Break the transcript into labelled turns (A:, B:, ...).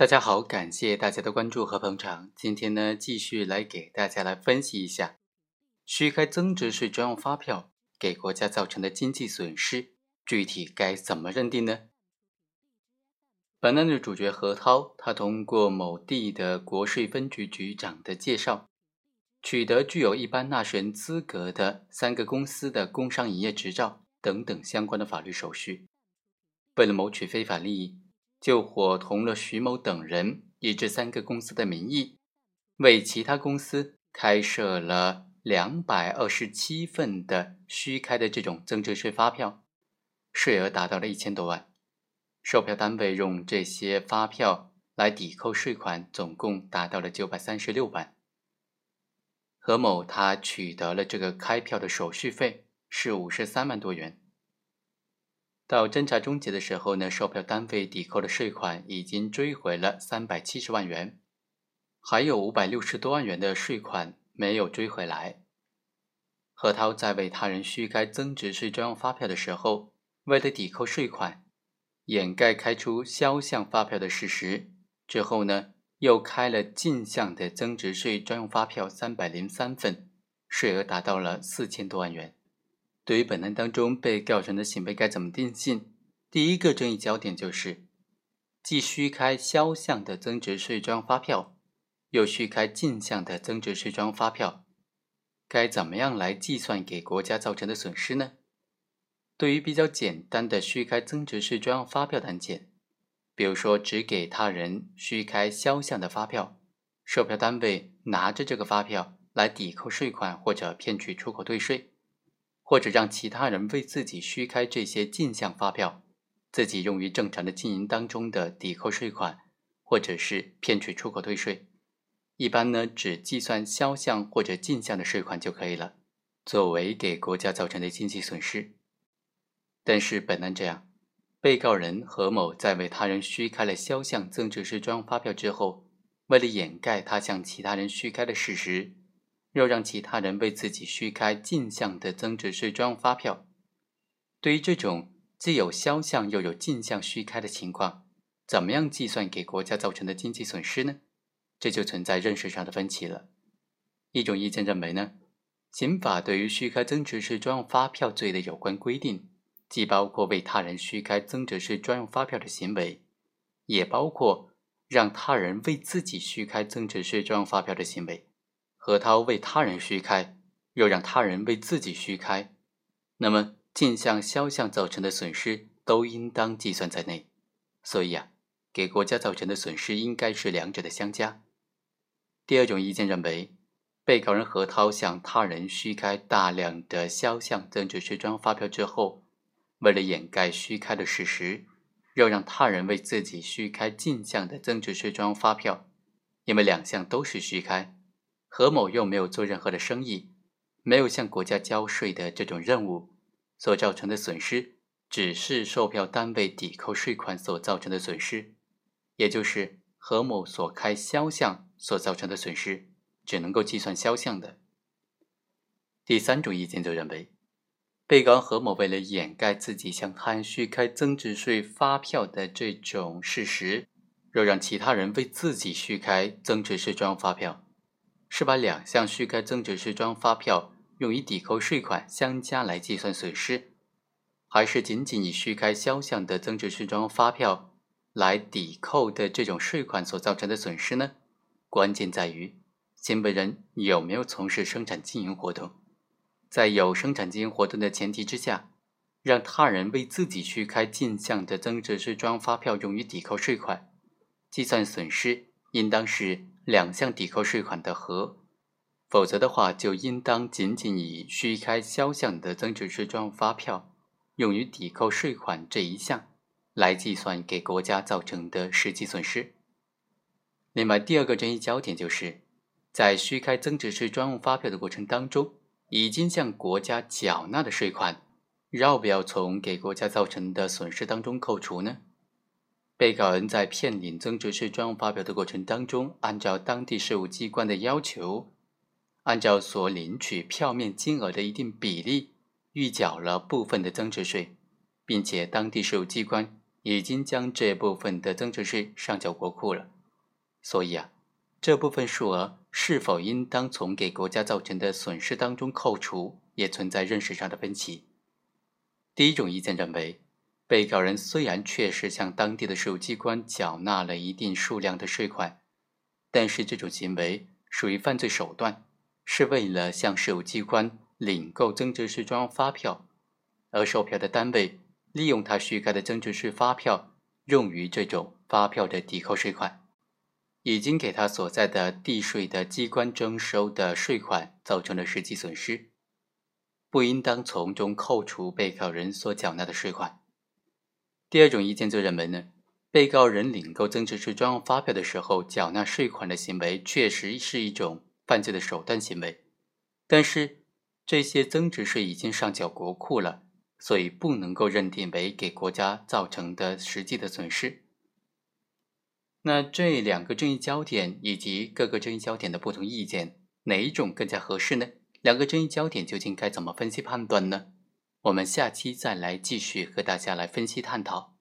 A: 大家好，感谢大家的关注和捧场。今天呢，继续来给大家来分析一下虚开增值税专用发票给国家造成的经济损失，具体该怎么认定呢？本案的主角何涛，他通过某地的国税分局局长的介绍，取得具有一般纳税人资格的三个公司的工商营业执照等等相关的法律手续，为了谋取非法利益。就伙同了徐某等人，以这三个公司的名义，为其他公司开设了两百二十七份的虚开的这种增值税发票，税额达到了一千多万。售票单位用这些发票来抵扣税款，总共达到了九百三十六万。何某他取得了这个开票的手续费是五十三万多元。到侦查终结的时候呢，售票单位抵扣的税款已经追回了三百七十万元，还有五百六十多万元的税款没有追回来。何涛在为他人虚开增值税专用发票的时候，为了抵扣税款，掩盖开出销项发票的事实，之后呢，又开了进项的增值税专用发票三百零三份，税额达到了四千多万元。对于本案当中被告人的行为该怎么定性？第一个争议焦点就是，既虚开销项的增值税专用发票，又虚开进项的增值税专用发票，该怎么样来计算给国家造成的损失呢？对于比较简单的虚开增值税专用发票的案件，比如说只给他人虚开销项的发票，售票单位拿着这个发票来抵扣税款或者骗取出口退税。或者让其他人为自己虚开这些进项发票，自己用于正常的经营当中的抵扣税款，或者是骗取出口退税。一般呢，只计算销项或者进项的税款就可以了，作为给国家造成的经济损失。但是本案这样，被告人何某在为他人虚开了销项增值税专用发票之后，为了掩盖他向其他人虚开的事实。又让其他人为自己虚开进项的增值税专用发票，对于这种既有销项又有进项虚开的情况，怎么样计算给国家造成的经济损失呢？这就存在认识上的分歧了。一种意见认为呢，刑法对于虚开增值税专用发票罪的有关规定，既包括为他人虚开增值税专用发票的行为，也包括让他人为自己虚开增值税专用发票的行为。何涛为他人虚开，又让他人为自己虚开，那么进项、销项造成的损失都应当计算在内。所以啊，给国家造成的损失应该是两者的相加。第二种意见认为，被告人何涛向他人虚开大量的销项增值税专用发票之后，为了掩盖虚开的事实，又让他人为自己虚开进项的增值税专用发票，因为两项都是虚开。何某又没有做任何的生意，没有向国家交税的这种任务，所造成的损失，只是售票单位抵扣税款所造成的损失，也就是何某所开销项所造成的损失，只能够计算销项的。第三种意见就认为，被告何某为了掩盖自己向他人虚开增值税发票的这种事实，又让其他人为自己虚开增值税专用发票。是把两项虚开增值税专用发票用于抵扣税款相加来计算损失，还是仅仅以虚开销项的增值税专用发票来抵扣的这种税款所造成的损失呢？关键在于行为人有没有从事生产经营活动，在有生产经营活动的前提之下，让他人为自己虚开进项的增值税专用发票用于抵扣税款，计算损失应当是。两项抵扣税款的和，否则的话就应当仅仅以虚开销项的增值税专用发票用于抵扣税款这一项来计算给国家造成的实际损失。另外，第二个争议焦点就是在虚开增值税专用发票的过程当中，已经向国家缴纳的税款，要不要从给国家造成的损失当中扣除呢？被告人在骗领增值税专用发票的过程当中，按照当地税务机关的要求，按照所领取票面金额的一定比例预缴了部分的增值税，并且当地税务机关已经将这部分的增值税上缴国库了，所以啊，这部分数额是否应当从给国家造成的损失当中扣除，也存在认识上的分歧。第一种意见认为，被告人虽然确实向当地的税务机关缴纳了一定数量的税款，但是这种行为属于犯罪手段，是为了向税务机关领购增值税专用发票。而售票的单位利用他虚开的增值税发票用于这种发票的抵扣税款，已经给他所在的地税的机关征收的税款造成了实际损失，不应当从中扣除被告人所缴纳的税款。第二种意见就认为呢，被告人领购增值税专用发票的时候缴纳税款的行为确实是一种犯罪的手段行为，但是这些增值税已经上缴国库了。所以不能够认定为给国家造成的实际的损失。那这两个争议焦点以及各个争议焦点的不同意见，哪一种更加合适呢？两个争议焦点究竟该怎么分析判断呢？我们下期再来继续和大家来分析探讨。